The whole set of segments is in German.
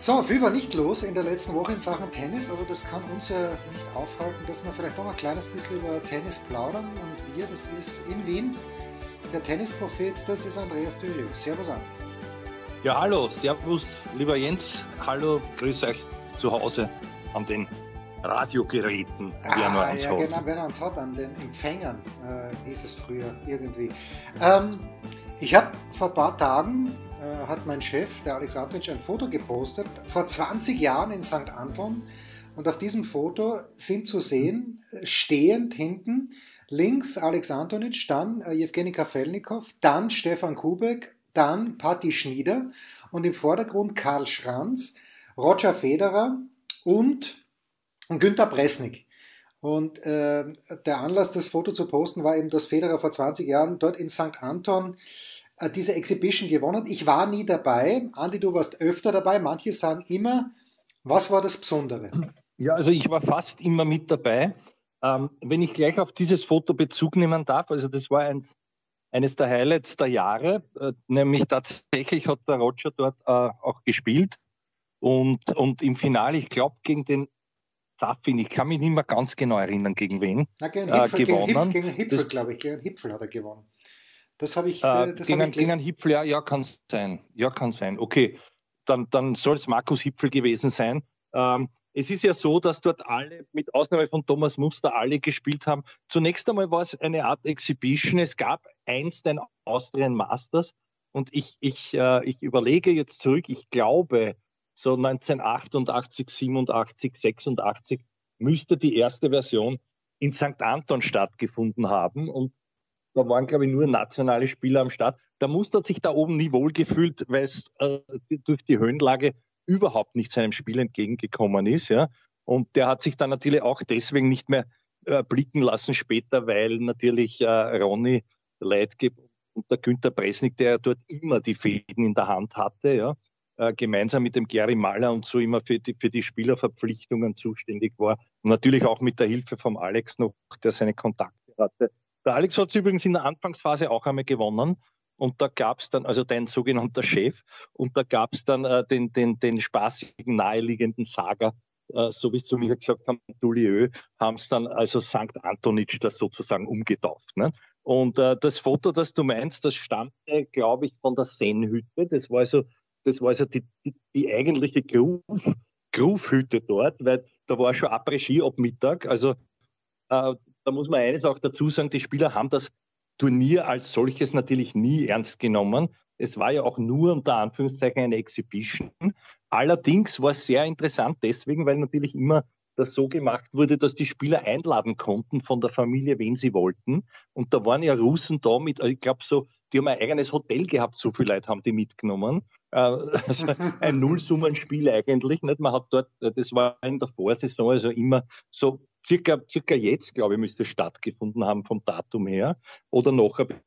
So, viel war nicht los in der letzten Woche in Sachen Tennis, aber das kann uns ja nicht aufhalten, dass wir vielleicht noch ein kleines bisschen über Tennis plaudern. Und wir, das ist in Wien, der Tennisprophet, das ist Andreas Dürliu. Servus an. Ja, hallo, servus, lieber Jens. Hallo, grüß euch zu Hause an den Radiogeräten, wer ah, uns ja, hat. Genau, wer uns hat, an den Empfängern, äh, hieß es früher irgendwie. Ähm, ich habe vor ein paar Tagen, äh, hat mein Chef, der Alex Antonitsch, ein Foto gepostet, vor 20 Jahren in St. Anton. Und auf diesem Foto sind zu sehen, stehend hinten, links Alex Antonitsch, dann äh, Jewgeni Kafelnikov, dann Stefan Kubek, dann Patti Schnieder und im Vordergrund Karl Schranz, Roger Federer und Günter Bresnik. Und äh, der Anlass, das Foto zu posten, war eben, dass Federer vor 20 Jahren dort in St. Anton äh, diese Exhibition gewonnen. Ich war nie dabei. Andi, du warst öfter dabei. Manche sagen immer, was war das Besondere? Ja, also ich war fast immer mit dabei. Ähm, wenn ich gleich auf dieses Foto Bezug nehmen darf, also das war eins, eines der Highlights der Jahre, äh, nämlich tatsächlich hat der Roger dort äh, auch gespielt und, und im Finale, ich glaube, gegen den Safin, ich kann mich nicht mehr ganz genau erinnern, gegen wen Na, gegen äh, Hipfel, gewonnen. Gegen, gegen Hipfel, glaube ich. Gegen Hipfel hat er gewonnen. Das habe ich. Äh, das gegen, hab ich gegen einen Hipfel, ja, ja, kann sein. Ja, kann sein. Okay, dann, dann soll es Markus Hipfel gewesen sein. Ähm, es ist ja so, dass dort alle, mit Ausnahme von Thomas Muster, alle gespielt haben. Zunächst einmal war es eine Art Exhibition. Es gab einst ein Austrian Masters und ich, ich, äh, ich überlege jetzt zurück, ich glaube, so 1988, 87, 86 müsste die erste Version in St. Anton stattgefunden haben und da waren, glaube ich, nur nationale Spieler am Start. Der Muster hat sich da oben nie wohl gefühlt, weil es äh, durch die Höhenlage überhaupt nicht seinem Spiel entgegengekommen ist. Ja. Und der hat sich dann natürlich auch deswegen nicht mehr äh, blicken lassen später, weil natürlich äh, Ronny Leitgeb und der Günther Bresnik, der dort immer die Fäden in der Hand hatte, ja, äh, gemeinsam mit dem Gary Maller und so immer für die, für die Spielerverpflichtungen zuständig war. Und natürlich auch mit der Hilfe vom Alex noch, der seine Kontakte hatte. Der Alex hat es übrigens in der Anfangsphase auch einmal gewonnen. Und da gab es dann, also dein sogenannter Chef, und da gab es dann äh, den, den, den spaßigen, naheliegenden Saga, äh, so wie es zu mir gesagt haben, Dulieu, haben es dann also St. Antonitsch das sozusagen umgetauft. Ne? Und äh, das Foto, das du meinst, das stammte, glaube ich, von der Sennhütte. Das war also das war also die, die, die eigentliche Groove-Hütte dort, weil da war schon Après-Ski ab Mittag. Also äh, da muss man eines auch dazu sagen, die Spieler haben das Turnier als solches natürlich nie ernst genommen. Es war ja auch nur unter Anführungszeichen eine Exhibition. Allerdings war es sehr interessant deswegen, weil natürlich immer das so gemacht wurde, dass die Spieler einladen konnten von der Familie, wen sie wollten. Und da waren ja Russen da mit, ich glaube so, die haben ein eigenes Hotel gehabt, so viele Leute haben die mitgenommen. Äh, also ein Nullsummenspiel eigentlich. Nicht? Man hat dort, das war in der Vorsaison, also immer so circa, circa jetzt, glaube ich, müsste es stattgefunden haben vom Datum her. Oder noch eine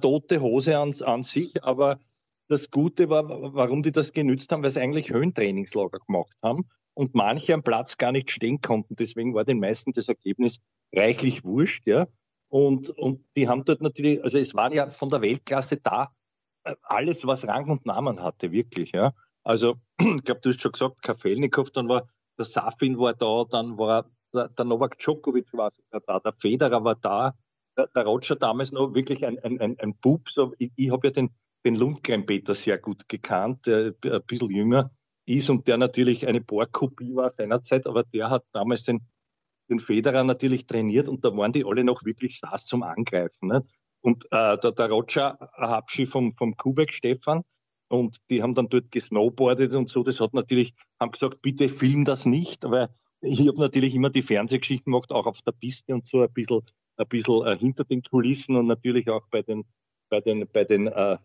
tote Hose an, an sich, aber das Gute war, warum die das genützt haben, weil sie eigentlich Höhentrainingslager gemacht haben und manche am Platz gar nicht stehen konnten. Deswegen war den meisten das Ergebnis reichlich wurscht, ja. Und, und die haben dort natürlich, also es waren ja von der Weltklasse da äh, alles, was Rang und Namen hatte, wirklich, ja. Also, ich glaube, du hast schon gesagt, Kafelnikov, dann war der Safin war da, dann war der, der Novak Djokovic war da, der Federer war da, der, der Roger damals noch wirklich ein, ein, ein, ein Bub. So, ich, ich habe ja den, den Lundgren-Peter sehr gut gekannt, der ein bisschen jünger ist und der natürlich eine Bohrkopie war seinerzeit, aber der hat damals den, den Federer natürlich trainiert und da waren die alle noch wirklich Stars zum Angreifen. Ne? Und äh, der, der Roger Habschi vom, vom Kubek Stefan, und die haben dann dort gesnowboardet und so. Das hat natürlich, haben gesagt, bitte film das nicht, weil ich habe natürlich immer die Fernsehgeschichten gemacht, auch auf der Piste und so ein bisschen, ein bisschen äh, hinter den Kulissen und natürlich auch bei den, bei den, bei den äh,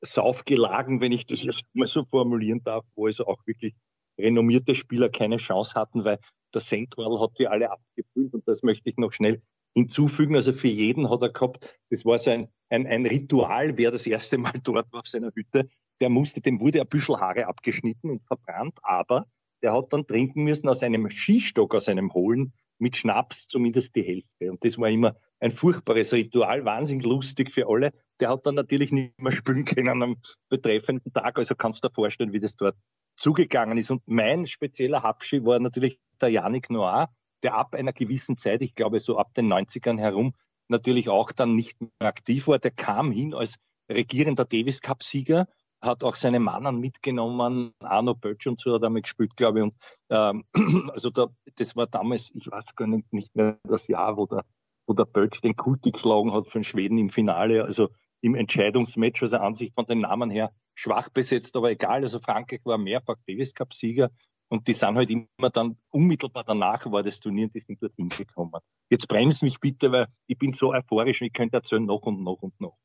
saufgelagen, wenn ich das jetzt mal so formulieren darf, wo also auch wirklich renommierte Spieler keine Chance hatten, weil der Central hat die alle abgefüllt und das möchte ich noch schnell hinzufügen. Also für jeden hat er gehabt, das war so ein, ein, ein Ritual, wer das erste Mal dort war auf seiner Hütte, der musste, dem wurde ein bisschen Haare abgeschnitten und verbrannt, aber der hat dann trinken müssen aus einem Skistock, aus einem hohlen, mit Schnaps zumindest die Hälfte. Und das war immer ein furchtbares Ritual, wahnsinnig lustig für alle. Der hat dann natürlich nicht mehr spielen können am betreffenden Tag. Also kannst du dir vorstellen, wie das dort zugegangen ist. Und mein spezieller Habschi war natürlich der Yannick Noir, der ab einer gewissen Zeit, ich glaube so ab den 90ern herum, natürlich auch dann nicht mehr aktiv war. Der kam hin als regierender Davis Cup Sieger hat auch seine Mannen mitgenommen, Arno Bötsch und so hat er gespielt, glaube ich. Und ähm, also da, das war damals, ich weiß gar nicht, mehr das Jahr, wo der, wo der Bötsch den Kulti geschlagen hat von Schweden im Finale, also im Entscheidungsmatch, also an sich von den Namen her schwach besetzt, aber egal. Also Frankreich war mehrfach Davis Cup Sieger und die sind halt immer dann unmittelbar danach war das Turnier und die sind dorthin gekommen. Jetzt bremst mich bitte, weil ich bin so euphorisch und ich könnte erzählen noch und noch und noch.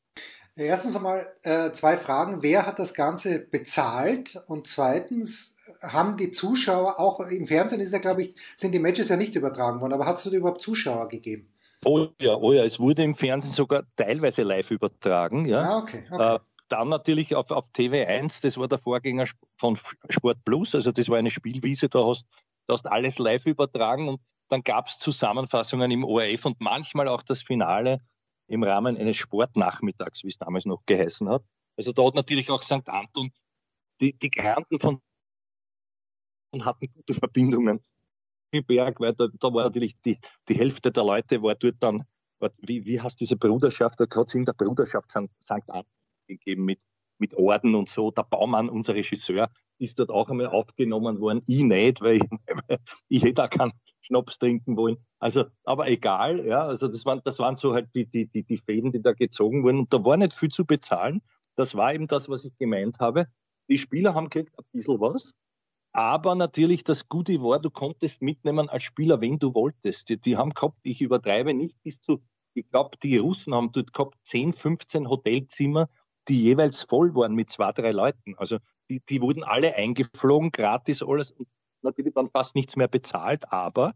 Erstens einmal äh, zwei Fragen. Wer hat das Ganze bezahlt? Und zweitens, haben die Zuschauer, auch im Fernsehen ist ja, glaube ich, sind die Matches ja nicht übertragen worden, aber hat es überhaupt Zuschauer gegeben? Oh ja, oh ja, es wurde im Fernsehen sogar teilweise live übertragen. Ja. Ah, okay, okay. Äh, dann natürlich auf, auf TV1, das war der Vorgänger von Sport Plus, also das war eine Spielwiese, da hast du hast alles live übertragen und dann gab es Zusammenfassungen im ORF und manchmal auch das Finale im Rahmen eines Sportnachmittags, wie es damals noch geheißen hat. Also da hat natürlich auch St. Anton die, die Granten von und hatten gute Verbindungen. Berg, weil da, da, war natürlich die, die Hälfte der Leute war dort dann, war, wie, wie heißt diese Bruderschaft, da hat es in der Bruderschaft St. Anton gegeben mit, mit Orden und so. Der Baumann, unser Regisseur, ist dort auch einmal aufgenommen worden. Ich nicht, weil ich, ich hätte auch keinen Schnaps trinken wollen. Also, aber egal, ja, also das waren, das waren so halt die, die, die, die Fäden, die da gezogen wurden. Und da war nicht viel zu bezahlen. Das war eben das, was ich gemeint habe. Die Spieler haben gekriegt ein bisschen was. Aber natürlich das Gute war, du konntest mitnehmen als Spieler, wenn du wolltest. Die, die haben gehabt, ich übertreibe nicht, bis zu, ich glaube, die Russen haben dort gehabt 10, 15 Hotelzimmer, die jeweils voll waren mit zwei, drei Leuten. Also die, die wurden alle eingeflogen, gratis alles und natürlich dann fast nichts mehr bezahlt, aber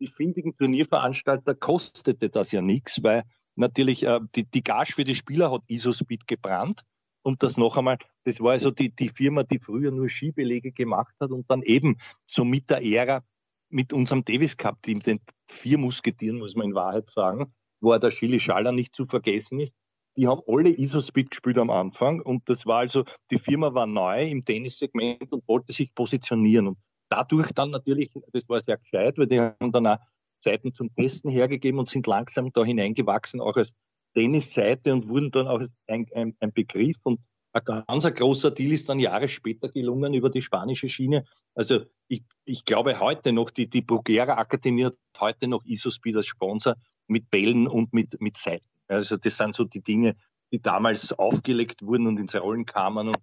die findigen Turnierveranstalter kostete das ja nichts, weil natürlich äh, die, die Gage für die Spieler hat Isospeed gebrannt. Und das noch einmal, das war also die, die Firma, die früher nur Skibelege gemacht hat und dann eben so mit der Ära mit unserem Davis Cup Team, den vier Musketieren, muss man in Wahrheit sagen, wo der Chili Schaller nicht zu vergessen ist, die haben alle Isospeed gespielt am Anfang und das war also, die Firma war neu im Tennissegment und wollte sich positionieren und dadurch dann natürlich, das war sehr gescheit, weil die haben dann auch Zeiten zum Testen hergegeben und sind langsam da hineingewachsen, auch als Tennisseite und wurden dann auch ein, ein, ein Begriff und ein ganz großer Deal ist dann Jahre später gelungen über die spanische Schiene. Also ich, ich glaube heute noch, die, die Bruguera Akademie hat heute noch Isospeed als Sponsor mit Bällen und mit, mit Seiten. Also das sind so die Dinge, die damals aufgelegt wurden und ins Rollen kamen. Und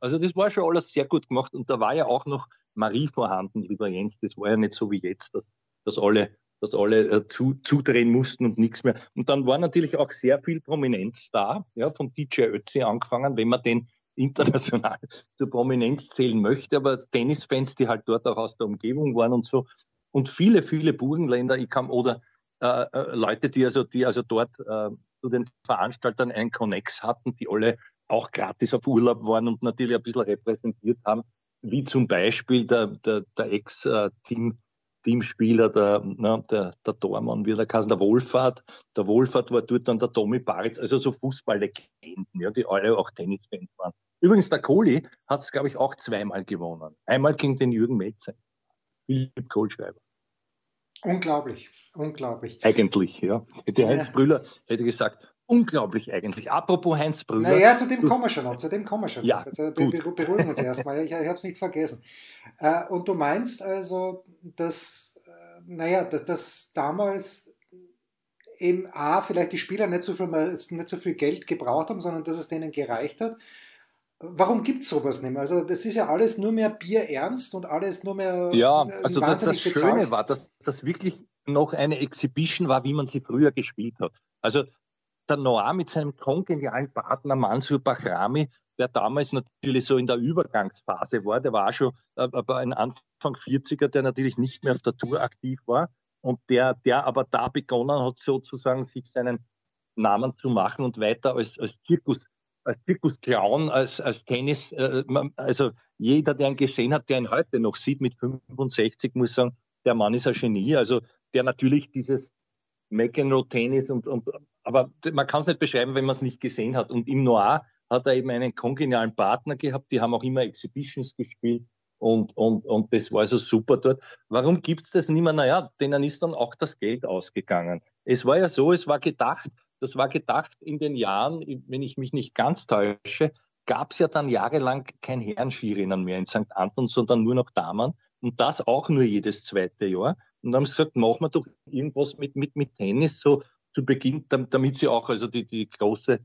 Also das war schon alles sehr gut gemacht. Und da war ja auch noch Marie vorhanden, lieber Jens. Das war ja nicht so wie jetzt, dass, dass alle, dass alle äh, zu, zudrehen mussten und nichts mehr. Und dann war natürlich auch sehr viel Prominenz da, ja, von DJ Ötzi angefangen, wenn man den international zur Prominenz zählen möchte, aber Tennisfans, die halt dort auch aus der Umgebung waren und so. Und viele, viele Burgenländer, ich kam, oder äh, äh, Leute, die also, die also dort äh, zu den Veranstaltern einen Connex hatten, die alle auch gratis auf Urlaub waren und natürlich ein bisschen repräsentiert haben, wie zum Beispiel der, der, der Ex-Team, Teamspieler, der, na, der, der Dormann, wie der Kassen, der Wohlfahrt. Der Wohlfahrt war dort dann der Tommy Baritz, also so Fußballlegenden, ja, die alle auch Tennisfans waren. Übrigens, der Kohli hat es, glaube ich, auch zweimal gewonnen. Einmal gegen den Jürgen Metze. Philipp Kohlschreiber. Unglaublich, unglaublich. Eigentlich, ja. Hätte ja. Heinz Brüller hätte gesagt, unglaublich eigentlich. Apropos Heinz Brüller. Naja, zu dem kommen wir schon noch, zu dem kommen wir schon ja, noch. Also, wir beruhigen uns erstmal, ich, ich habe es nicht vergessen. Äh, und du meinst also, dass, äh, naja, dass, dass damals eben A, vielleicht die Spieler nicht so, viel, nicht so viel Geld gebraucht haben, sondern dass es denen gereicht hat Warum gibt es sowas nicht mehr? Also das ist ja alles nur mehr Bier ernst und alles nur mehr. Ja, äh, also das, das Schöne war, dass das wirklich noch eine Exhibition war, wie man sie früher gespielt hat. Also der Noir mit seinem kongenialen Partner Mansur Bahrami der damals natürlich so in der Übergangsphase war. Der war schon aber ein Anfang 40er, der natürlich nicht mehr auf der Tour aktiv war und der, der aber da begonnen hat, sozusagen sich seinen Namen zu machen und weiter als, als Zirkus, als Zirkusclown, als, als Tennis, äh, also jeder, der ihn gesehen hat, der ihn heute noch sieht mit 65, muss sagen, der Mann ist ein Genie. Also der natürlich dieses McEnroe-Tennis und, und aber man kann es nicht beschreiben, wenn man es nicht gesehen hat. Und im Noir hat er eben einen kongenialen Partner gehabt, die haben auch immer Exhibitions gespielt und, und, und das war so super dort. Warum gibt's das nicht mehr? Naja, denen ist dann auch das Geld ausgegangen. Es war ja so, es war gedacht, das war gedacht in den Jahren, wenn ich mich nicht ganz täusche, gab es ja dann jahrelang kein Herrenskirennen mehr in St. Anton, sondern nur noch Damen. Und das auch nur jedes zweite Jahr. Und dann haben sie gesagt, machen wir doch irgendwas mit, mit, mit Tennis so zu Beginn, damit sie auch also die, die große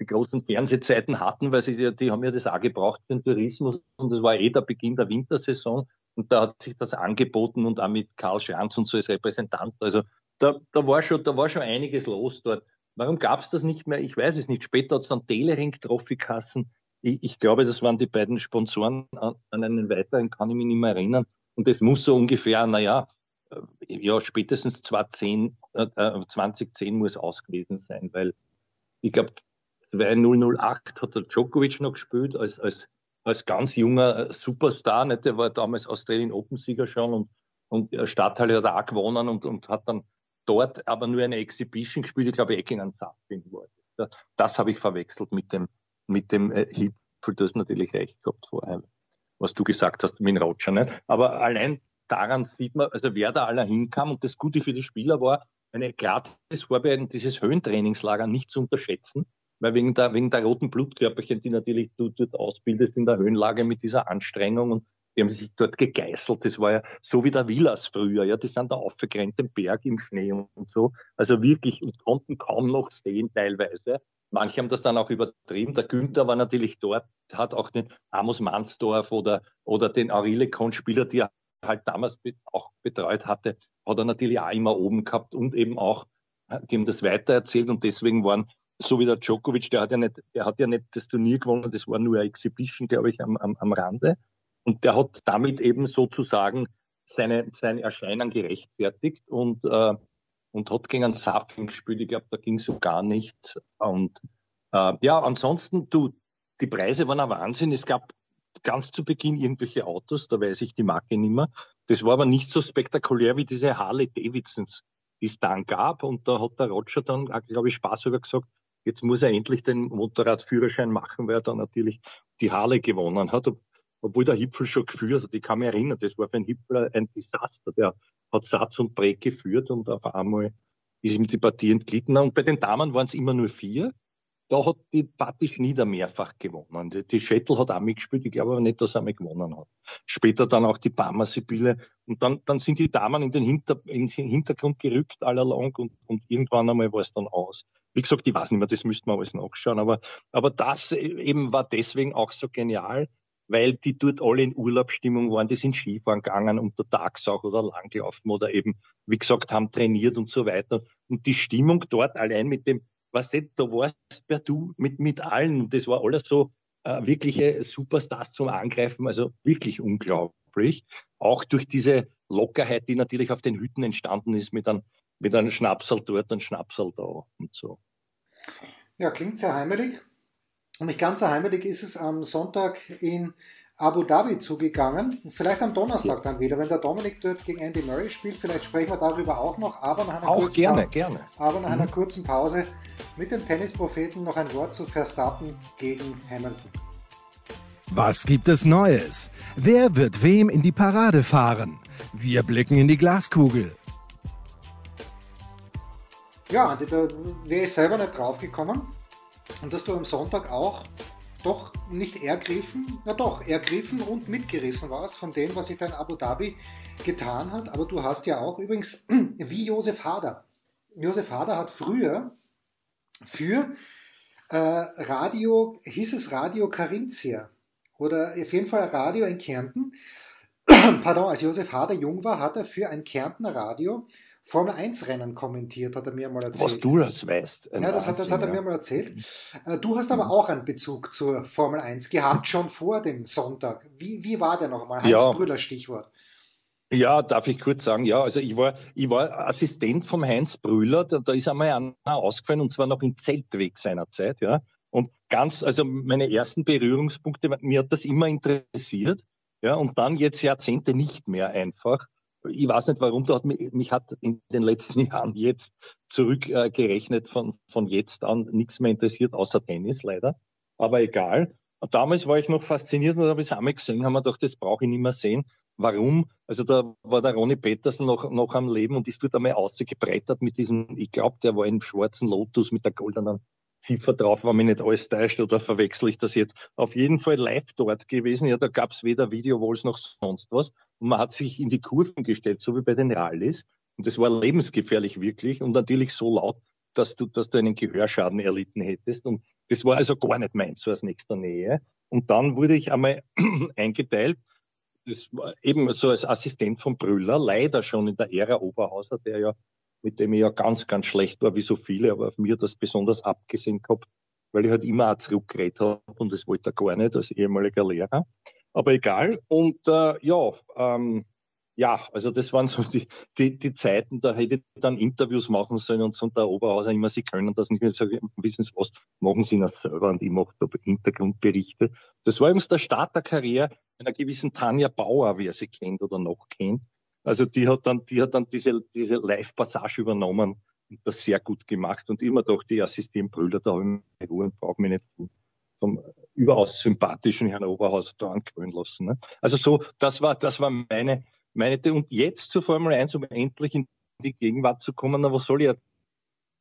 die großen Fernsehzeiten hatten, weil sie die, die haben ja das auch gebraucht für den Tourismus und das war eh der Beginn der Wintersaison und da hat sich das angeboten und auch mit Karl Schranz und so als Repräsentant. Also da, da war schon, da war schon einiges los dort. Warum gab es das nicht mehr? Ich weiß es nicht. Später hat es dann Telering Trophy-Kassen ich, ich, glaube, das waren die beiden Sponsoren. An, an einen weiteren kann ich mich nicht mehr erinnern. Und das muss so ungefähr, naja, äh, ja, spätestens 2010, äh, 2010 muss aus gewesen sein, weil ich glaube, 2008 hat der Djokovic noch gespielt als, als, als ganz junger äh, Superstar. Nicht? Der war damals Australian Open-Sieger schon und, und Stadthalle hat er auch gewonnen und, und hat dann dort aber nur eine Exhibition gespielt. Ich glaube, Ecking Safin war das. Das habe ich verwechselt mit dem, mit dem äh, Hipfel, du hast natürlich recht gehabt vorher, was du gesagt hast mit Roger. Nicht? Aber allein daran sieht man, also wer da aller hinkam und das Gute für die Spieler war, eine gratis Vorbereitung, dieses Höhentrainingslager nicht zu unterschätzen, weil wegen der, wegen der roten Blutkörperchen, die natürlich du dort ausbildest in der Höhenlage mit dieser Anstrengung und die haben sich dort gegeißelt. Das war ja so wie der Villas früher. Ja, die sind da aufgegrenzt im Berg im Schnee und so. Also wirklich und konnten kaum noch stehen teilweise. Manche haben das dann auch übertrieben. Der Günther war natürlich dort, hat auch den Amos Mansdorf oder, oder den Aurelikon-Spieler, die er halt damals auch betreut hatte, hat er natürlich auch immer oben gehabt und eben auch, die haben das weitererzählt und deswegen waren, so wie der Djokovic, der hat ja nicht, der hat ja nicht das Turnier gewonnen, das war nur eine Exhibition, glaube ich, am, am, am Rande. Und der hat damit eben sozusagen seine, sein Erscheinen gerechtfertigt und äh, und hat gegen einen Safing gespielt. Ich glaube, da ging so gar nicht. Und äh, ja, ansonsten, du, die Preise waren ein Wahnsinn. Es gab ganz zu Beginn irgendwelche Autos, da weiß ich die Marke nicht mehr. Das war aber nicht so spektakulär wie diese Harley Davidsons, die es dann gab. Und da hat der Roger dann, glaube ich, Spaß über gesagt, jetzt muss er endlich den Motorradführerschein machen, weil er dann natürlich die Harley gewonnen hat obwohl der Hipfel schon geführt hat. Ich kann mich erinnern, das war für einen Hipfel ein Desaster. Der hat Satz und Break geführt und auf einmal ist ihm die Partie entglitten. Und bei den Damen waren es immer nur vier. Da hat die Patti Schnieder mehrfach gewonnen. Die, die Schettel hat auch mitgespielt. Ich glaube aber nicht, dass er mal gewonnen hat. Später dann auch die Barmer Sibylle. Und dann, dann sind die Damen in den, Hinter, in den Hintergrund gerückt, allerlang. Und, und irgendwann einmal war es dann aus. Wie gesagt, ich weiß nicht mehr, das müsste man alles nachschauen. Aber, aber das eben war deswegen auch so genial, weil die dort alle in Urlaubsstimmung waren, die sind Skifahren gegangen untertags auch oder langgelaufen oder eben, wie gesagt, haben trainiert und so weiter. Und die Stimmung dort allein mit dem, was du, da warst per du mit, mit allen und das war alles so äh, wirkliche Superstars zum Angreifen, also wirklich unglaublich. Auch durch diese Lockerheit, die natürlich auf den Hütten entstanden ist mit einem, mit einem Schnapsal dort und Schnapsal da und so. Ja, klingt sehr heimelig. Und nicht ganz so heimelig ist es am Sonntag in Abu Dhabi zugegangen. Vielleicht am Donnerstag dann wieder, wenn der Dominik dort gegen Andy Murray spielt. Vielleicht sprechen wir darüber auch noch. Aber nach einer, auch kurzen, gerne, gerne. Aber nach mhm. einer kurzen Pause mit dem Tennispropheten noch ein Wort zu Verstappen gegen Hamilton. Was gibt es Neues? Wer wird wem in die Parade fahren? Wir blicken in die Glaskugel. Ja, da wäre ich selber nicht draufgekommen. Und dass du am Sonntag auch doch nicht ergriffen, na doch, ergriffen und mitgerissen warst von dem, was sich dein Abu Dhabi getan hat. Aber du hast ja auch übrigens, wie Josef Hader. Josef Hader hat früher für äh, Radio, hieß es Radio Carinthia oder auf jeden Fall Radio in Kärnten. Pardon, als Josef Hader jung war, hat er für ein Kärntner Radio Formel 1 Rennen kommentiert, hat er mir mal erzählt. Was du das weißt. Ja, das hat, das hat er mir mal erzählt. Äh, du hast aber auch einen Bezug zur Formel 1 gehabt, schon vor dem Sonntag. Wie, wie war der nochmal? Heinz ja. Brüller Stichwort. Ja, darf ich kurz sagen, ja, also ich war, ich war Assistent vom Heinz Brüller, da, da ist einmal einer ausgefallen und zwar noch in Zeltweg seiner Zeit, ja. Und ganz, also meine ersten Berührungspunkte, mir hat das immer interessiert, ja, und dann jetzt Jahrzehnte nicht mehr einfach. Ich weiß nicht warum, hat mich, mich hat in den letzten Jahren jetzt zurückgerechnet äh, von, von jetzt an nichts mehr interessiert, außer Tennis leider. Aber egal. Und damals war ich noch fasziniert und habe es einmal gesehen, haben wir gedacht, das brauche ich nicht mehr sehen. Warum? Also da war der Ronny Petersen noch, noch am Leben und ist dort einmal ausgebreitert mit diesem, ich glaube, der war im schwarzen Lotus mit der goldenen Ziffer drauf, war mir nicht alles täuscht oder verwechsel ich das jetzt. Auf jeden Fall live dort gewesen. Ja, da gab es weder Videowalls noch sonst was. Und man hat sich in die Kurven gestellt, so wie bei den Rallyes. Und das war lebensgefährlich wirklich und natürlich so laut, dass du, dass du einen Gehörschaden erlitten hättest. Und das war also gar nicht meins, so aus nächster Nähe. Und dann wurde ich einmal eingeteilt das war eben so als Assistent von Brüller, leider schon in der Ära Oberhauser, der ja, mit dem ich ja ganz, ganz schlecht war, wie so viele, aber auf mir das besonders abgesehen gehabt, weil ich halt immer auch zurückgeredet habe und das wollte er gar nicht als ehemaliger Lehrer. Aber egal. Und äh, ja, ähm, ja, also das waren so die, die, die Zeiten, da hätte ich dann Interviews machen sollen und so und der Oberhauser immer, sie können das nicht. Ich sage, wissen Sie was, machen Sie das selber und ich mache da Hintergrundberichte. Das war übrigens der Start der Karriere einer gewissen Tanja Bauer, wer sie kennt oder noch kennt. Also die hat dann, die hat dann diese, diese Live-Passage übernommen und das sehr gut gemacht und immer doch die Assistentbrüder, da habe ich mir Ruhe und brauche mich nicht vom überaus sympathischen Herrn Oberhauser da ankrönen lassen. Ne? Also so, das war, das war meine, meine, und jetzt zur Formel 1, um endlich in die Gegenwart zu kommen, na, was soll ich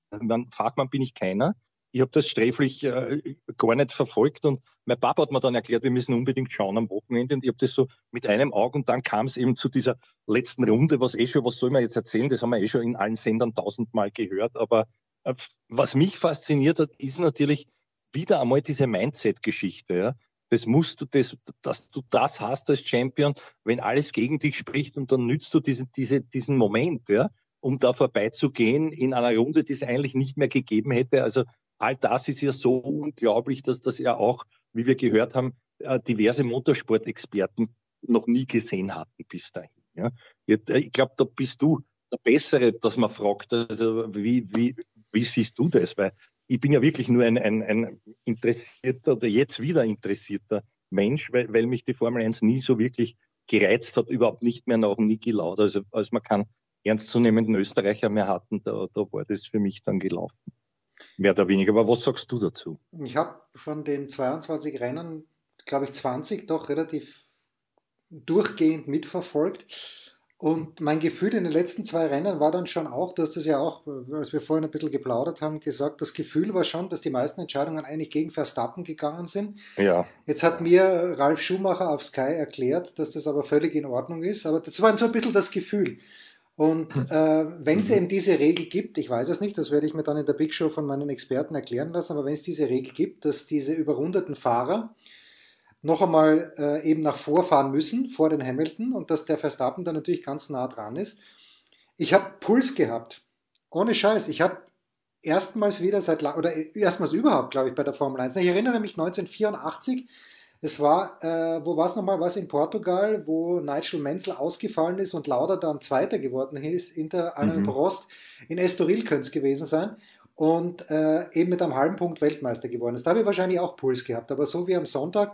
dann Fachmann bin ich keiner. Ich habe das sträflich äh, gar nicht verfolgt und mein Papa hat mir dann erklärt, wir müssen unbedingt schauen am Wochenende und ich habe das so mit einem Auge und dann kam es eben zu dieser letzten Runde, was eh schon, was soll man jetzt erzählen, das haben wir eh schon in allen Sendern tausendmal gehört, aber äh, was mich fasziniert hat, ist natürlich wieder einmal diese Mindset-Geschichte. Ja? Das musst du, das, dass du das hast als Champion, wenn alles gegen dich spricht und dann nützt du diese, diese, diesen Moment, ja, um da vorbeizugehen in einer Runde, die es eigentlich nicht mehr gegeben hätte. Also all das ist ja so unglaublich, dass das ja auch, wie wir gehört haben, äh, diverse Motorsport-Experten noch nie gesehen hatten bis dahin. Ja. Ich glaube, da bist du der Bessere, dass man fragt, also wie, wie, wie siehst du das? Weil ich bin ja wirklich nur ein, ein, ein interessierter oder jetzt wieder interessierter Mensch, weil, weil mich die Formel 1 nie so wirklich gereizt hat, überhaupt nicht mehr nach Niki Lauda. Also als man keinen ernstzunehmenden Österreicher mehr hatten, da, da war das für mich dann gelaufen. Mehr oder weniger. Aber was sagst du dazu? Ich habe von den 22 Rennen, glaube ich, 20 doch relativ durchgehend mitverfolgt. Und mein Gefühl in den letzten zwei Rennen war dann schon auch, du hast es ja auch, als wir vorhin ein bisschen geplaudert haben, gesagt, das Gefühl war schon, dass die meisten Entscheidungen eigentlich gegen Verstappen gegangen sind. Ja. Jetzt hat mir Ralf Schumacher auf Sky erklärt, dass das aber völlig in Ordnung ist, aber das war so ein bisschen das Gefühl. Und äh, wenn es eben diese Regel gibt, ich weiß es nicht, das werde ich mir dann in der Big Show von meinen Experten erklären lassen, aber wenn es diese Regel gibt, dass diese überrundeten Fahrer noch einmal äh, eben nach vorfahren müssen vor den Hamilton und dass der Verstappen da natürlich ganz nah dran ist. Ich habe Puls gehabt. Ohne Scheiß. Ich habe erstmals wieder seit oder erstmals überhaupt, glaube ich, bei der Formel 1. Ich erinnere mich 1984. Es war, äh, wo war es nochmal? Was in Portugal, wo Nigel Menzel ausgefallen ist und Lauda dann Zweiter geworden ist hinter Alain mhm. Prost. In Estoril könnte es gewesen sein und äh, eben mit einem halben Punkt Weltmeister geworden ist. Da habe ich wahrscheinlich auch Puls gehabt, aber so wie am Sonntag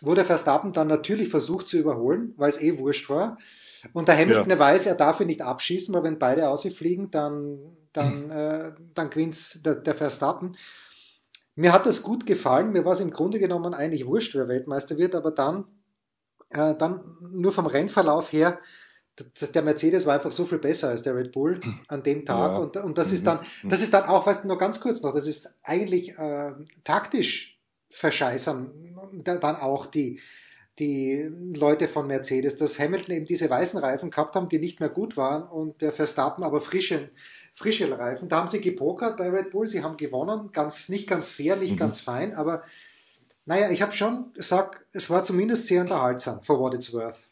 wurde Verstappen dann natürlich versucht zu überholen, weil es eh wurscht war. Und der Hamilton ja. weiß, er darf ihn nicht abschießen, weil wenn beide ausfliegen, dann, dann, äh, dann gewinnt der, der Verstappen. Mir hat das gut gefallen. Mir war es im Grunde genommen eigentlich wurscht, wer Weltmeister wird, aber dann, äh, dann nur vom Rennverlauf her, das, der Mercedes war einfach so viel besser als der Red Bull an dem Tag. Ja. Und, und das ist mhm. dann, das ist dann auch, weißt du, nur ganz kurz noch, das ist eigentlich äh, taktisch verscheißern dann auch die, die Leute von Mercedes, dass Hamilton eben diese weißen Reifen gehabt haben, die nicht mehr gut waren und der Verstappen aber frische, frische Reifen. Da haben sie gepokert bei Red Bull, sie haben gewonnen, ganz, nicht ganz fair, nicht mhm. ganz fein, aber naja, ich habe schon gesagt, es war zumindest sehr unterhaltsam, for what it's worth.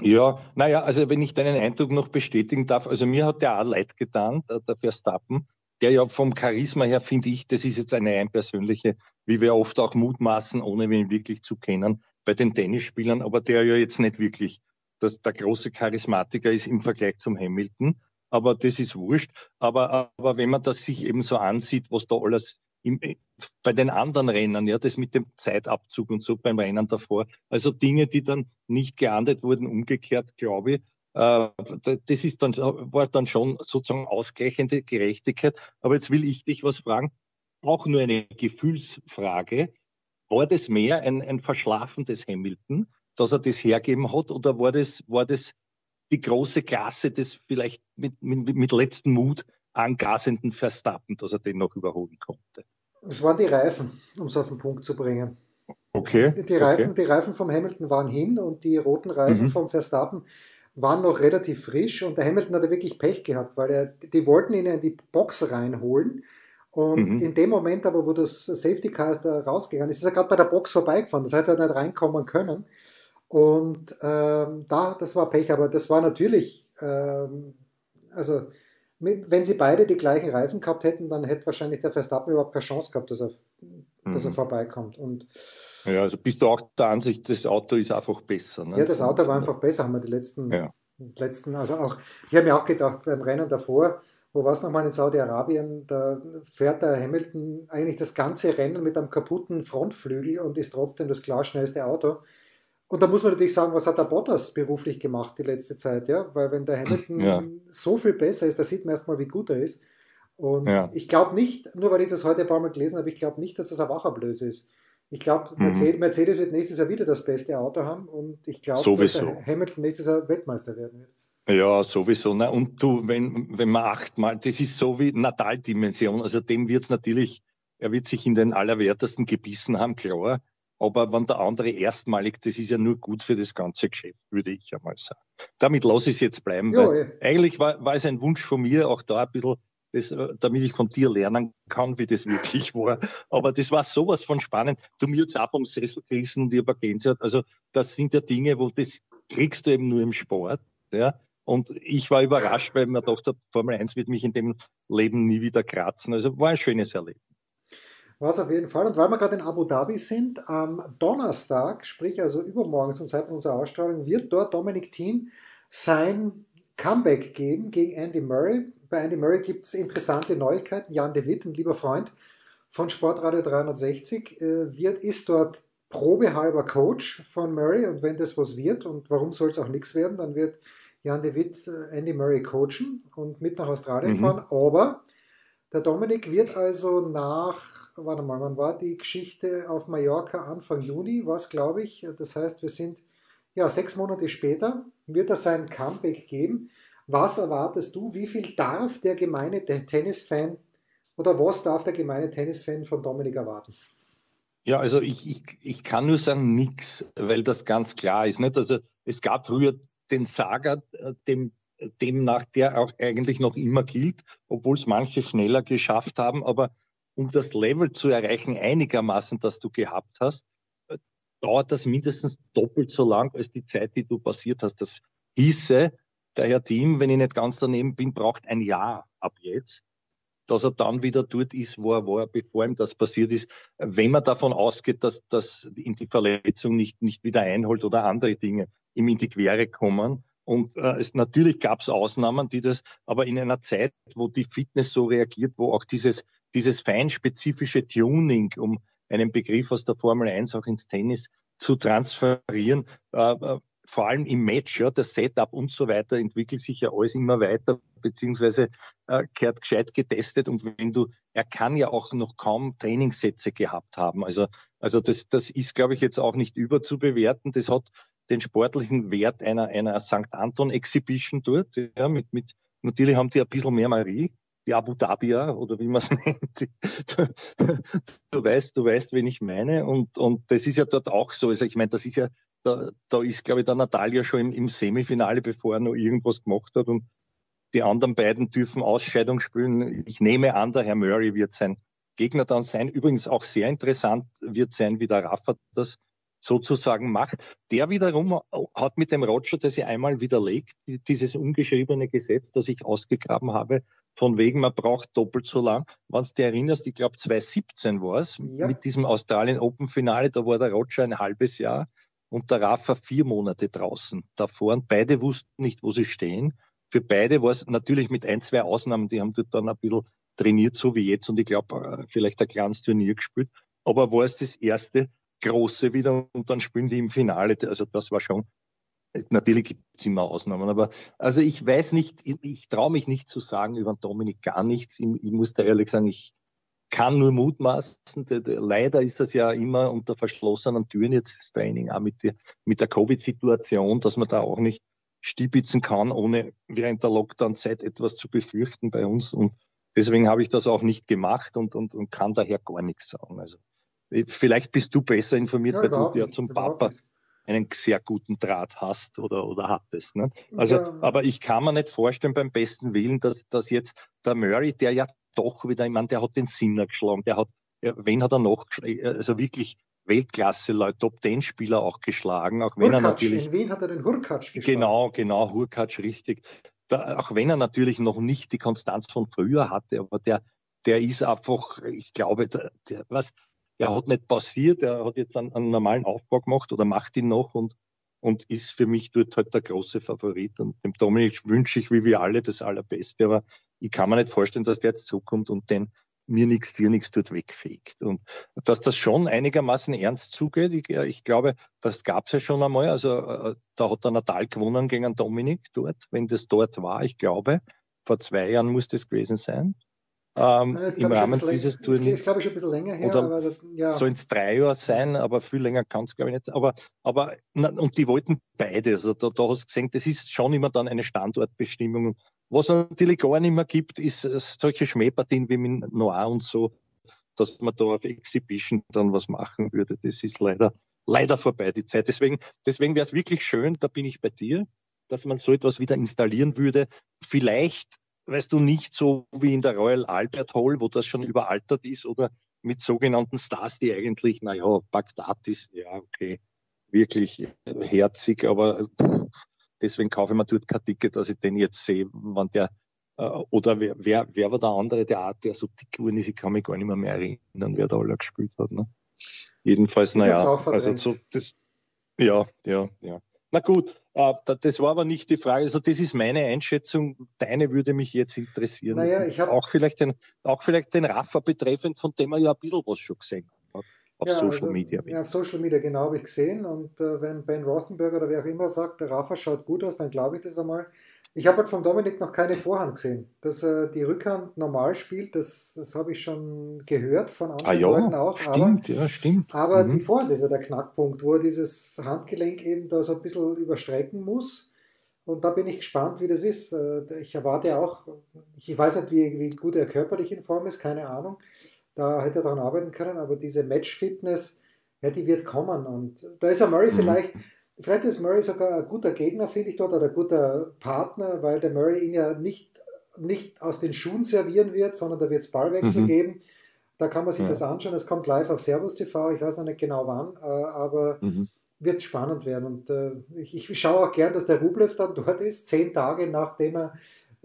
Ja, naja, also wenn ich deinen Eindruck noch bestätigen darf, also mir hat der auch leid getan, der, Verstappen, der ja vom Charisma her, finde ich, das ist jetzt eine rein persönliche, wie wir oft auch mutmaßen, ohne ihn wirklich zu kennen, bei den Tennisspielern, aber der ja jetzt nicht wirklich das, der große Charismatiker ist im Vergleich zum Hamilton. Aber das ist wurscht. Aber, aber wenn man das sich eben so ansieht, was da alles im, bei den anderen Rennen, ja, das mit dem Zeitabzug und so beim Rennen davor, also Dinge, die dann nicht geahndet wurden, umgekehrt, glaube ich, äh, das ist dann, war dann schon sozusagen ausgleichende Gerechtigkeit. Aber jetzt will ich dich was fragen, auch nur eine Gefühlsfrage. War das mehr ein, ein Verschlafen des Hamilton, dass er das hergeben hat, oder war das, war das die große Klasse des vielleicht mit, mit, mit letzten Mut angasenden Verstappen, dass er den noch überholen konnte? Es waren die Reifen, um es auf den Punkt zu bringen. Okay. Die Reifen, okay. die Reifen vom Hamilton waren hin und die roten Reifen mhm. vom Verstappen waren noch relativ frisch und der Hamilton hatte wirklich Pech gehabt, weil er, die wollten ihn in die Box reinholen und mhm. in dem Moment aber, wo das Safety Car da rausgegangen ist, ist er gerade bei der Box vorbeigefahren. Das hätte er nicht reinkommen können. Und ähm, da, das war Pech, aber das war natürlich, ähm, also mit, wenn sie beide die gleichen Reifen gehabt hätten, dann hätte wahrscheinlich der Verstappen überhaupt keine Chance gehabt, dass er, mhm. dass er mhm. vorbeikommt. Und ja, also bist du auch der Ansicht, das Auto ist einfach besser. Ne? Ja, das Auto war einfach besser, haben wir die letzten, ja. letzten also auch, ich habe mir auch gedacht, beim Rennen davor, wo war es nochmal in Saudi-Arabien, da fährt der Hamilton eigentlich das ganze Rennen mit einem kaputten Frontflügel und ist trotzdem das klar schnellste Auto. Und da muss man natürlich sagen, was hat der Bottas beruflich gemacht die letzte Zeit, ja? Weil wenn der Hamilton ja. so viel besser ist, da sieht man erstmal, wie gut er ist. Und ja. ich glaube nicht, nur weil ich das heute ein paar Mal gelesen habe, ich glaube nicht, dass das ein Wacherblöße ist. Ich glaube, mhm. Mercedes, wird nächstes Jahr wieder das beste Auto haben und ich glaube, dass Hamilton nächstes Jahr Weltmeister werden wird. Ja, sowieso. Ne? Und du, wenn, wenn man achtmal, das ist so wie Natal-Dimension, also dem wird es natürlich, er wird sich in den Allerwertesten gebissen haben, klar. Aber wenn der andere erstmalig, das ist ja nur gut für das ganze Geschäft, würde ich ja mal sagen. Damit lasse ich es jetzt bleiben. Jo, ja. Eigentlich war, war es ein Wunsch von mir, auch da ein bisschen, das, damit ich von dir lernen kann, wie das wirklich war. Aber das war sowas von spannend. Du mir jetzt auch vom Sessel gerissen, die aber Gänsehaut. Also das sind ja Dinge, wo das kriegst du eben nur im Sport. Ja. Und ich war überrascht, weil mir dachte, Formel 1 wird mich in dem Leben nie wieder kratzen. Also war ein schönes Erlebnis. War es auf jeden Fall. Und weil wir gerade in Abu Dhabi sind, am Donnerstag, sprich also übermorgen zum Zeitpunkt unserer Ausstrahlung, wird dort Dominic Thiem sein Comeback geben gegen Andy Murray. Bei Andy Murray gibt es interessante Neuigkeiten. Jan de Witt, ein lieber Freund von Sportradio 360, äh, wird, ist dort probehalber Coach von Murray. Und wenn das was wird, und warum soll es auch nichts werden, dann wird Jan de Witt äh, Andy Murray coachen und mit nach Australien mhm. fahren. Aber der Dominik wird also nach, warte mal, wann war die Geschichte auf Mallorca? Anfang Juni war es, glaube ich. Das heißt, wir sind ja sechs Monate später, wird er sein Comeback geben. Was erwartest du? Wie viel darf der gemeine Tennisfan oder was darf der gemeine Tennisfan von Dominik erwarten? Ja, also ich, ich, ich kann nur sagen, nichts, weil das ganz klar ist. Nicht? Also es gab früher den Saga, äh, dem, demnach der auch eigentlich noch immer gilt, obwohl es manche schneller geschafft haben. Aber um das Level zu erreichen, einigermaßen, das du gehabt hast, äh, dauert das mindestens doppelt so lang als die Zeit, die du passiert hast. Das hieße, der Herr Team, wenn ich nicht ganz daneben bin, braucht ein Jahr ab jetzt, dass er dann wieder dort ist, wo er war, bevor ihm das passiert ist. Wenn man davon ausgeht, dass das in die Verletzung nicht, nicht wieder einholt oder andere Dinge ihm in die Quere kommen. Und äh, es, natürlich gab es Ausnahmen, die das, aber in einer Zeit, wo die Fitness so reagiert, wo auch dieses, dieses feinspezifische Tuning, um einen Begriff aus der Formel 1 auch ins Tennis zu transferieren, äh, äh, vor allem im Match, ja, das Setup und so weiter entwickelt sich ja alles immer weiter, beziehungsweise äh, gehört gescheit getestet. Und wenn du, er kann ja auch noch kaum Trainingssätze gehabt haben. Also, also das, das ist, glaube ich, jetzt auch nicht überzubewerten. Das hat den sportlichen Wert einer, einer St. Anton Exhibition dort. Ja, mit, mit, natürlich haben die ein bisschen mehr Marie, die Abu Dhabia oder wie man es nennt. Du, du, weißt, du weißt, wen ich meine. Und, und das ist ja dort auch so. Also ich meine, das ist ja, da, da ist, glaube ich, der Natalia schon im, im Semifinale, bevor er noch irgendwas gemacht hat. Und die anderen beiden dürfen Ausscheidung spielen. Ich nehme an, der Herr Murray wird sein Gegner dann sein. Übrigens auch sehr interessant wird sein, wie der Rafa das sozusagen macht. Der wiederum hat mit dem Roger das ja einmal widerlegt, dieses ungeschriebene Gesetz, das ich ausgegraben habe, von wegen, man braucht doppelt so lang. Wenn du dich erinnerst, ich glaube 2017 war es, ja. mit diesem Australien Open Finale, da war der Roger ein halbes Jahr und der Rafa vier Monate draußen davor und beide wussten nicht, wo sie stehen. Für beide war es natürlich mit ein, zwei Ausnahmen, die haben dort dann ein bisschen trainiert, so wie jetzt und ich glaube, äh, vielleicht ein kleines Turnier gespielt. Aber war es das erste große wieder und dann spielen die im Finale. Also das war schon, natürlich gibt es immer Ausnahmen, aber also ich weiß nicht, ich, ich traue mich nicht zu sagen über Dominik gar nichts. Ich, ich muss da ehrlich sagen, ich kann nur mutmaßen. Leider ist das ja immer unter verschlossenen Türen jetzt das Training, auch mit der, mit der Covid-Situation, dass man da auch nicht stibitzen kann, ohne während der Lockdown-Zeit etwas zu befürchten bei uns. Und deswegen habe ich das auch nicht gemacht und, und, und kann daher gar nichts sagen. Also vielleicht bist du besser informiert, ja, weil du ja zum Papa einen sehr guten Draht hast oder, oder hattest. Ne? Also, ja. aber ich kann mir nicht vorstellen beim besten Willen, dass, dass jetzt der Murray, der ja doch wieder, ich meine, der hat den Sinner geschlagen, der hat, wen hat er noch geschlagen? Also wirklich Weltklasse-Leute, Top-10-Spieler auch geschlagen, auch wenn Hurkacz, er natürlich. In Wien hat er den Hurkacz geschlagen. Genau, genau, Hurkacz, richtig. Da, auch wenn er natürlich noch nicht die Konstanz von früher hatte, aber der, der ist einfach, ich glaube, der, der, was, der hat nicht passiert, der hat jetzt einen, einen, normalen Aufbau gemacht oder macht ihn noch und, und ist für mich dort halt der große Favorit. Und dem Dominik wünsche ich, wie wir alle, das Allerbeste, aber ich kann mir nicht vorstellen, dass der jetzt zukommt und den mir nichts, dir nichts dort wegfegt. Und dass das schon einigermaßen ernst zugeht, ich, ich glaube, das gab es ja schon einmal. Also äh, da hat der Natal gewonnen gegen Dominik dort, wenn das dort war, ich glaube. Vor zwei Jahren muss das gewesen sein. Ähm, Im Rahmen dieses Turniers. Das ist, glaube ich, schon ein bisschen länger her. Oder aber, ja. Soll es drei Jahre sein, aber viel länger kann es, glaube ich, nicht. Aber, aber na, und die wollten beide. Also da, da hast du gesehen, das ist schon immer dann eine Standortbestimmung. Was natürlich gar nicht mehr gibt, ist solche Schmähpartien wie mit Noir und so, dass man da auf Exhibition dann was machen würde. Das ist leider, leider vorbei, die Zeit. Deswegen, deswegen wäre es wirklich schön, da bin ich bei dir, dass man so etwas wieder installieren würde. Vielleicht, weißt du, nicht so wie in der Royal Albert Hall, wo das schon überaltert ist, oder mit sogenannten Stars, die eigentlich, naja, Bagdad ist, ja, okay, wirklich herzig, aber deswegen kaufe ich mir dort kein Ticket, dass ich den jetzt sehe, wann der äh, oder wer, wer, wer war der andere, der Art, der so dick geworden ist, ich kann mich gar nicht mehr, mehr erinnern, wer da alle gespielt hat. Ne? Jedenfalls, naja, also so, das, ja, ja, ja. Na gut, äh, das war aber nicht die Frage. Also das ist meine Einschätzung. Deine würde mich jetzt interessieren. Naja, ich auch vielleicht den, auch vielleicht den Raffer betreffend, von dem er ja ein bisschen was schon gesehen hat. Auf ja, Social also, Media. Ja, auf Social Media, genau, habe ich gesehen. Und äh, wenn Ben Rothenberg oder wer auch immer sagt, der Rafa schaut gut aus, dann glaube ich das einmal. Ich habe halt von Dominik noch keine Vorhand gesehen. Dass er die Rückhand normal spielt, das, das habe ich schon gehört von anderen ah, ja, Leuten auch. Stimmt, aber, ja, stimmt. Aber mhm. die Vorhand ist ja der Knackpunkt, wo er dieses Handgelenk eben da so ein bisschen überstrecken muss. Und da bin ich gespannt, wie das ist. Äh, ich erwarte auch, ich weiß nicht, wie, wie gut er körperlich in Form ist, keine Ahnung da hätte er daran arbeiten können, aber diese Match-Fitness, ja, die wird kommen. Und da ist er Murray mhm. vielleicht, vielleicht ist Murray sogar ein guter Gegner, finde ich dort, oder ein guter Partner, weil der Murray ihn ja nicht, nicht aus den Schuhen servieren wird, sondern da wird es Ballwechsel mhm. geben. Da kann man sich ja. das anschauen. Es kommt live auf Servus TV, ich weiß noch nicht genau wann, äh, aber mhm. wird spannend werden. Und äh, ich, ich schaue auch gern, dass der Rublev dann dort ist, zehn Tage nachdem er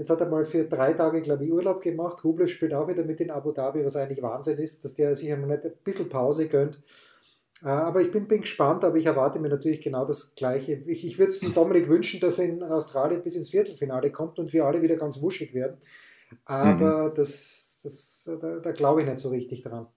Jetzt hat er mal für drei Tage, glaube ich, Urlaub gemacht. Hubler spielt auch wieder mit in Abu Dhabi, was eigentlich Wahnsinn ist, dass der sich einmal nicht ein bisschen Pause gönnt. Äh, aber ich bin, bin gespannt, aber ich erwarte mir natürlich genau das Gleiche. Ich, ich würde es Dominik wünschen, dass er in Australien bis ins Viertelfinale kommt und wir alle wieder ganz wuschig werden. Aber mhm. das, das, da, da glaube ich nicht so richtig dran.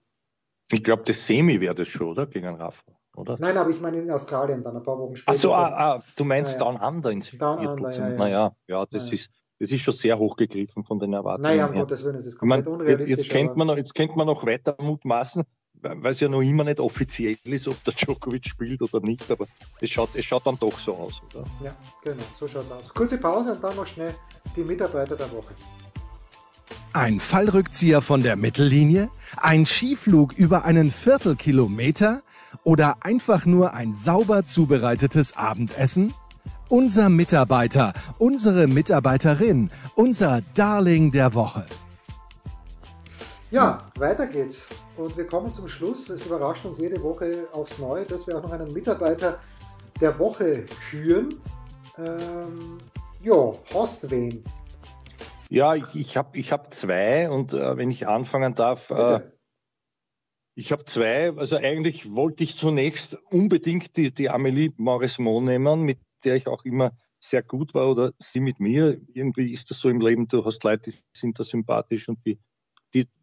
Ich glaube, das Semi wäre das schon, oder? Gegen Rafa, oder? Nein, aber ich meine in Australien dann, ein paar Wochen später. Achso, ah, ah, du meinst ja, ja. Down Under ins Down Under, ja, ja. Naja, ja, das ist das ist schon sehr hochgegriffen von den Erwartungen. Naja, um. Gottes Willen, das ist komplett meine, unrealistisch. Jetzt, jetzt, kennt man noch, jetzt kennt man noch weiter mutmaßen, weil es ja noch immer nicht offiziell ist, ob der Djokovic spielt oder nicht, aber es schaut, es schaut dann doch so aus, oder? Ja, genau, so schaut es aus. Kurze Pause und dann noch schnell die Mitarbeiter der Woche. Ein Fallrückzieher von der Mittellinie? Ein Skiflug über einen Viertelkilometer? Oder einfach nur ein sauber zubereitetes Abendessen? Unser Mitarbeiter, unsere Mitarbeiterin, unser Darling der Woche. Ja, weiter geht's. Und wir kommen zum Schluss. Es überrascht uns jede Woche aufs Neue, dass wir auch noch einen Mitarbeiter der Woche küren. Ähm, ja, hast wen? Ja, ich, ich habe ich hab zwei und äh, wenn ich anfangen darf, äh, ich habe zwei. Also eigentlich wollte ich zunächst unbedingt die, die Amélie Mauresmo nehmen, mit der ich auch immer sehr gut war oder sie mit mir. Irgendwie ist das so im Leben, du hast Leute, die sind da sympathisch und die,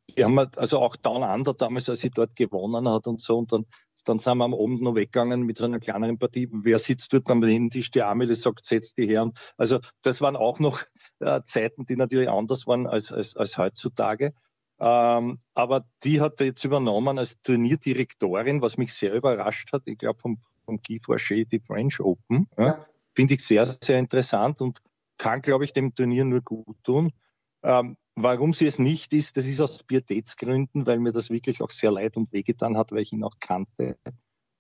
die, die haben also auch Down Under damals, als sie dort gewonnen hat und so. Und dann, dann sind wir am Abend noch weggegangen mit so einer kleineren Partie. Wer sitzt dort am Tisch? Die Amelie sagt, setz die her. Also das waren auch noch äh, Zeiten, die natürlich anders waren als, als, als heutzutage. Ähm, aber die hat jetzt übernommen als Turnierdirektorin, was mich sehr überrascht hat. Ich glaube, vom, vom Guy Forget, die French Open. Ja. ja. Finde ich sehr, sehr interessant und kann, glaube ich, dem Turnier nur gut tun. Ähm, warum sie es nicht ist, das ist aus Pietätsgründen, weil mir das wirklich auch sehr leid und wehgetan hat, weil ich ihn auch kannte,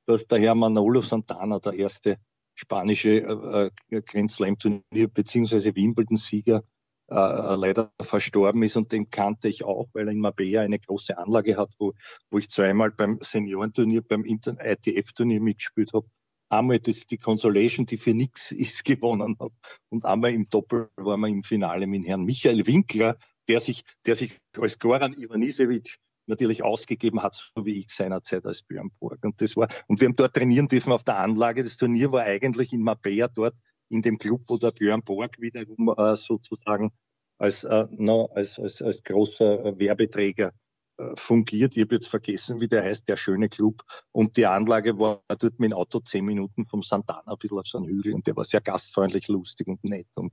dass der Herr Manolo Santana, der erste spanische äh, äh Grand Slam Turnier beziehungsweise Wimbledon-Sieger, äh, äh, leider verstorben ist und den kannte ich auch, weil er in Marbella eine große Anlage hat, wo, wo ich zweimal beim Seniorenturnier, beim ITF-Turnier mitgespielt habe einmal das, die Consolation, die für nichts ist, gewonnen habe. Und einmal im Doppel waren wir im Finale mit Herrn Michael Winkler, der sich, der sich als Goran Ivanisevic natürlich ausgegeben hat, so wie ich seinerzeit als Björn Borg. Und das war, und wir haben dort trainieren dürfen auf der Anlage. Das Turnier war eigentlich in Marbella dort in dem Club, wo der Björn Borg wiederum äh, sozusagen als, äh, no, als, als, als großer äh, Werbeträger fungiert. Ich habe jetzt vergessen, wie der heißt, der schöne Club. Und die Anlage war dort mit dem Auto zehn Minuten vom Santana, ein bisschen auf so einem Hügel. Und der war sehr gastfreundlich, lustig und nett. Und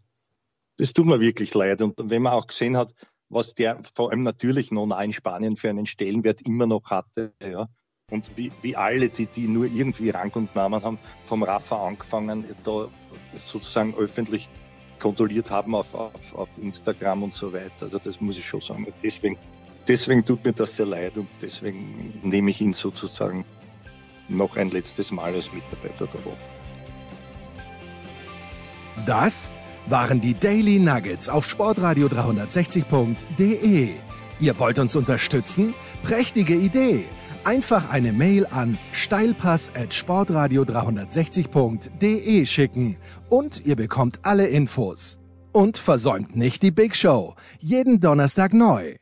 das tut mir wirklich leid. Und wenn man auch gesehen hat, was der vor allem natürlich noch in Spanien für einen Stellenwert immer noch hatte, ja. Und wie, wie alle, die, die nur irgendwie Rang und Namen haben, vom Rafa angefangen, da sozusagen öffentlich kontrolliert haben auf, auf, auf Instagram und so weiter. Also das muss ich schon sagen. Deswegen deswegen tut mir das sehr leid und deswegen nehme ich ihn sozusagen noch ein letztes Mal als Mitarbeiter der Woche. Das waren die Daily Nuggets auf sportradio 360.de. Ihr wollt uns unterstützen? Prächtige Idee! Einfach eine Mail an steilpass at sportradio 360.de schicken und ihr bekommt alle Infos. Und versäumt nicht die Big Show. Jeden Donnerstag neu.